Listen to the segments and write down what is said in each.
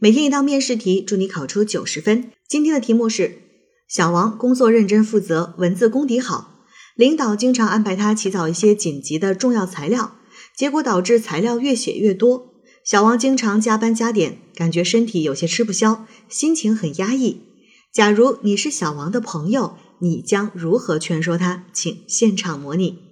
每天一道面试题，祝你考出九十分。今天的题目是：小王工作认真负责，文字功底好，领导经常安排他起草一些紧急的重要材料，结果导致材料越写越多。小王经常加班加点，感觉身体有些吃不消，心情很压抑。假如你是小王的朋友，你将如何劝说他？请现场模拟。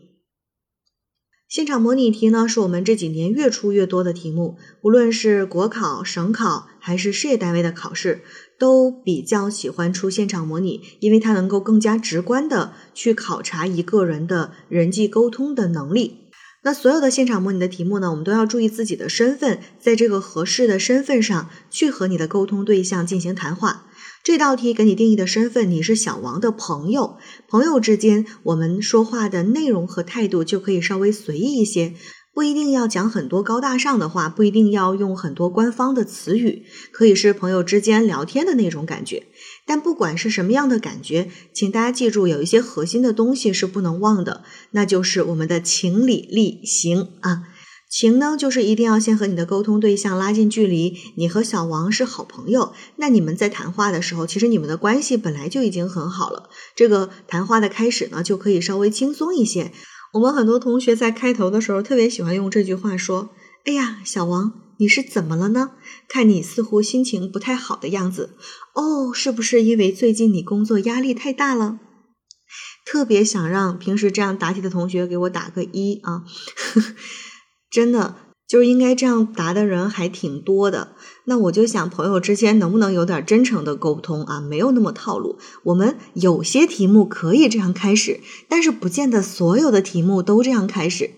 现场模拟题呢，是我们这几年越出越多的题目，无论是国考、省考还是事业单位的考试，都比较喜欢出现场模拟，因为它能够更加直观的去考察一个人的人际沟通的能力。那所有的现场模拟的题目呢，我们都要注意自己的身份，在这个合适的身份上去和你的沟通对象进行谈话。这道题给你定义的身份，你是小王的朋友。朋友之间，我们说话的内容和态度就可以稍微随意一些，不一定要讲很多高大上的话，不一定要用很多官方的词语，可以是朋友之间聊天的那种感觉。但不管是什么样的感觉，请大家记住，有一些核心的东西是不能忘的，那就是我们的情理力行啊。情呢，就是一定要先和你的沟通对象拉近距离。你和小王是好朋友，那你们在谈话的时候，其实你们的关系本来就已经很好了。这个谈话的开始呢，就可以稍微轻松一些。我们很多同学在开头的时候特别喜欢用这句话说：“哎呀，小王，你是怎么了呢？看你似乎心情不太好的样子。哦，是不是因为最近你工作压力太大了？”特别想让平时这样答题的同学给我打个一啊。真的就是应该这样答的人还挺多的，那我就想朋友之间能不能有点真诚的沟通啊？没有那么套路。我们有些题目可以这样开始，但是不见得所有的题目都这样开始。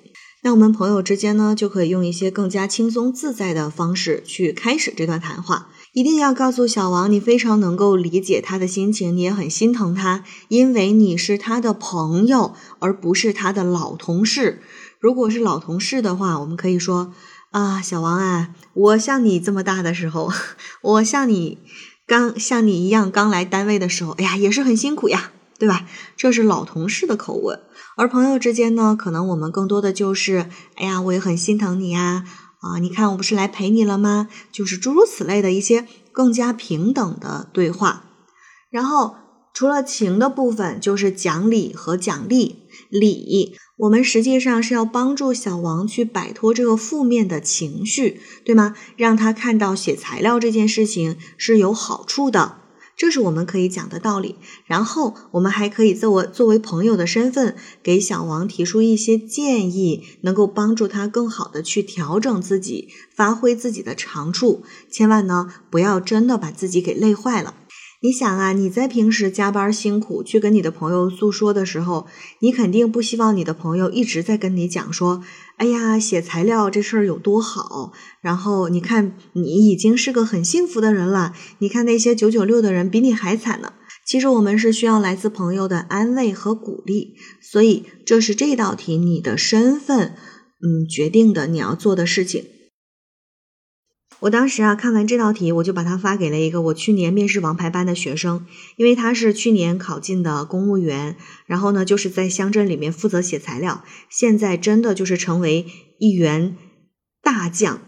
那我们朋友之间呢，就可以用一些更加轻松自在的方式去开始这段谈话。一定要告诉小王，你非常能够理解他的心情，你也很心疼他，因为你是他的朋友，而不是他的老同事。如果是老同事的话，我们可以说啊，小王啊，我像你这么大的时候，我像你刚像你一样刚来单位的时候，哎呀，也是很辛苦呀，对吧？这是老同事的口吻。而朋友之间呢，可能我们更多的就是，哎呀，我也很心疼你呀，啊，你看我不是来陪你了吗？就是诸如此类的一些更加平等的对话。然后除了情的部分，就是讲理和奖励。理，我们实际上是要帮助小王去摆脱这个负面的情绪，对吗？让他看到写材料这件事情是有好处的，这是我们可以讲的道理。然后我们还可以作为作为朋友的身份，给小王提出一些建议，能够帮助他更好的去调整自己，发挥自己的长处。千万呢，不要真的把自己给累坏了。你想啊，你在平时加班辛苦去跟你的朋友诉说的时候，你肯定不希望你的朋友一直在跟你讲说，哎呀，写材料这事儿有多好。然后你看，你已经是个很幸福的人了。你看那些九九六的人比你还惨呢。其实我们是需要来自朋友的安慰和鼓励。所以这是这道题你的身份，嗯，决定的你要做的事情。我当时啊看完这道题，我就把它发给了一个我去年面试王牌班的学生，因为他是去年考进的公务员，然后呢就是在乡镇里面负责写材料，现在真的就是成为一员大将。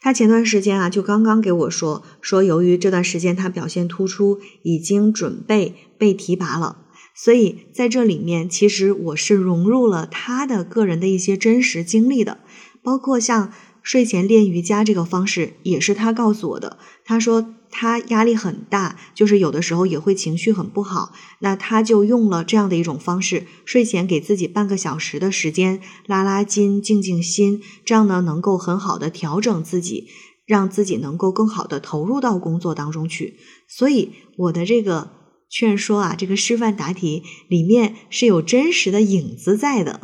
他前段时间啊就刚刚给我说，说由于这段时间他表现突出，已经准备被提拔了。所以在这里面，其实我是融入了他的个人的一些真实经历的，包括像。睡前练瑜伽这个方式也是他告诉我的。他说他压力很大，就是有的时候也会情绪很不好。那他就用了这样的一种方式，睡前给自己半个小时的时间拉拉筋、静静心，这样呢能够很好的调整自己，让自己能够更好的投入到工作当中去。所以我的这个劝说啊，这个示范答题里面是有真实的影子在的。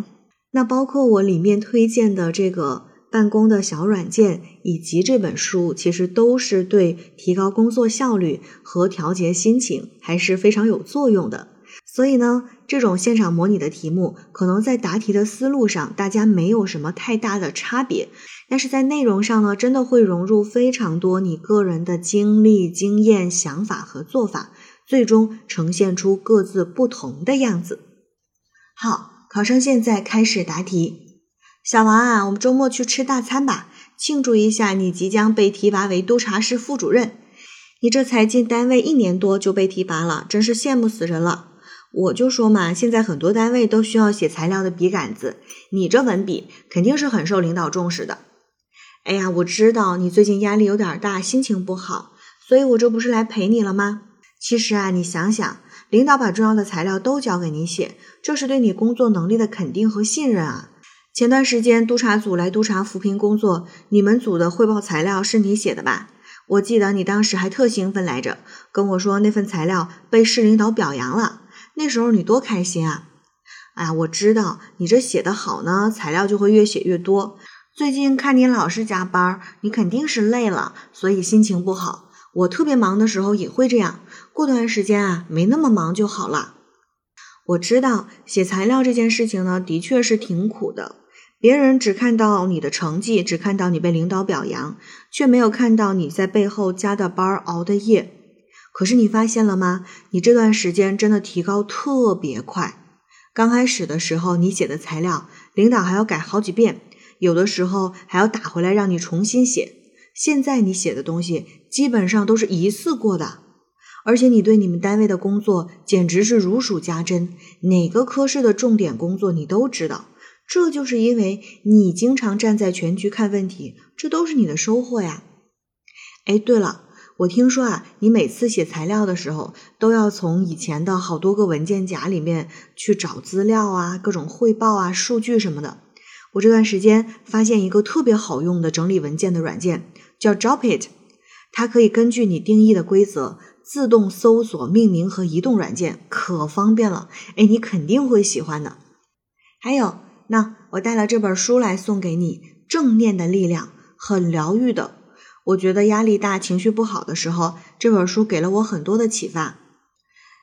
那包括我里面推荐的这个。办公的小软件以及这本书，其实都是对提高工作效率和调节心情还是非常有作用的。所以呢，这种现场模拟的题目，可能在答题的思路上，大家没有什么太大的差别，但是在内容上呢，真的会融入非常多你个人的经历、经验、想法和做法，最终呈现出各自不同的样子。好，考生现在开始答题。小王啊，我们周末去吃大餐吧。庆祝一下你即将被提拔为督察室副主任。你这才进单位一年多就被提拔了，真是羡慕死人了。我就说嘛，现在很多单位都需要写材料的笔杆子，你这文笔肯定是很受领导重视的。哎呀，我知道你最近压力有点大，心情不好，所以我这不是来陪你了吗？其实啊，你想想，领导把重要的材料都交给你写，这是对你工作能力的肯定和信任啊。前段时间督查组来督查扶贫工作，你们组的汇报材料是你写的吧？我记得你当时还特兴奋来着，跟我说那份材料被市领导表扬了，那时候你多开心啊！哎呀，我知道你这写的好呢，材料就会越写越多。最近看你老是加班，你肯定是累了，所以心情不好。我特别忙的时候也会这样，过段时间啊，没那么忙就好了。我知道写材料这件事情呢，的确是挺苦的。别人只看到你的成绩，只看到你被领导表扬，却没有看到你在背后加的班熬的夜。可是你发现了吗？你这段时间真的提高特别快。刚开始的时候，你写的材料，领导还要改好几遍，有的时候还要打回来让你重新写。现在你写的东西基本上都是一次过的，而且你对你们单位的工作简直是如数家珍，哪个科室的重点工作你都知道。这就是因为你经常站在全局看问题，这都是你的收获呀。哎，对了，我听说啊，你每次写材料的时候都要从以前的好多个文件夹里面去找资料啊，各种汇报啊、数据什么的。我这段时间发现一个特别好用的整理文件的软件。叫 Dropit，它可以根据你定义的规则自动搜索、命名和移动软件，可方便了。哎，你肯定会喜欢的。还有，那我带了这本书来送给你，《正念的力量》，很疗愈的。我觉得压力大、情绪不好的时候，这本书给了我很多的启发。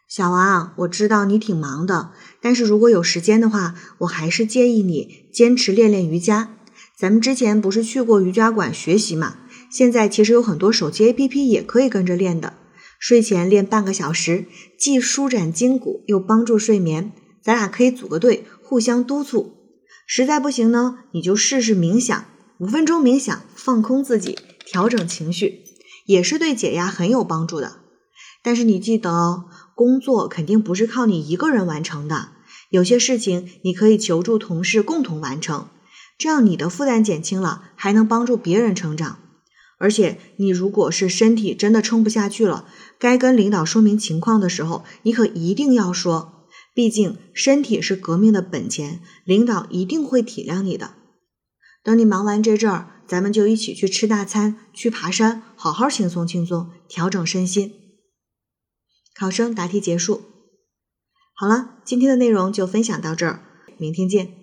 小王，我知道你挺忙的，但是如果有时间的话，我还是建议你坚持练练瑜伽。咱们之前不是去过瑜伽馆学习嘛？现在其实有很多手机 APP 也可以跟着练的，睡前练半个小时，既舒展筋骨又帮助睡眠。咱俩可以组个队，互相督促。实在不行呢，你就试试冥想，五分钟冥想，放空自己，调整情绪，也是对解压很有帮助的。但是你记得哦，工作肯定不是靠你一个人完成的，有些事情你可以求助同事共同完成，这样你的负担减轻了，还能帮助别人成长。而且，你如果是身体真的撑不下去了，该跟领导说明情况的时候，你可一定要说。毕竟，身体是革命的本钱，领导一定会体谅你的。等你忙完这阵儿，咱们就一起去吃大餐，去爬山，好好轻松轻松，调整身心。考生答题结束。好了，今天的内容就分享到这儿，明天见。